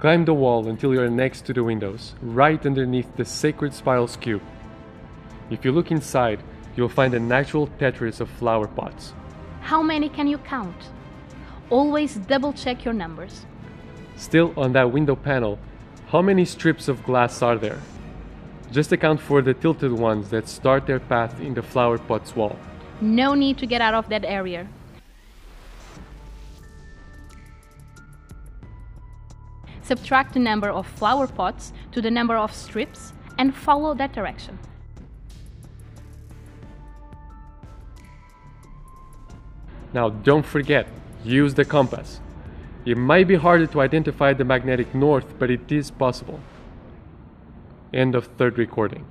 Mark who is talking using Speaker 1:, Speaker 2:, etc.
Speaker 1: Climb the wall until you are next to the windows, right underneath the sacred spirals cube. If you look inside, you'll find a natural Tetris of flower pots.
Speaker 2: How many can you count? Always double check your numbers.
Speaker 1: Still on that window panel, how many strips of glass are there? Just account for the tilted ones that start their path in the flower pot's wall.
Speaker 2: No need to get out of that area. Subtract the number of flower pots to the number of strips and follow that direction.
Speaker 1: Now don't forget, use the compass. It might be harder to identify the magnetic north, but it is possible. End of third recording.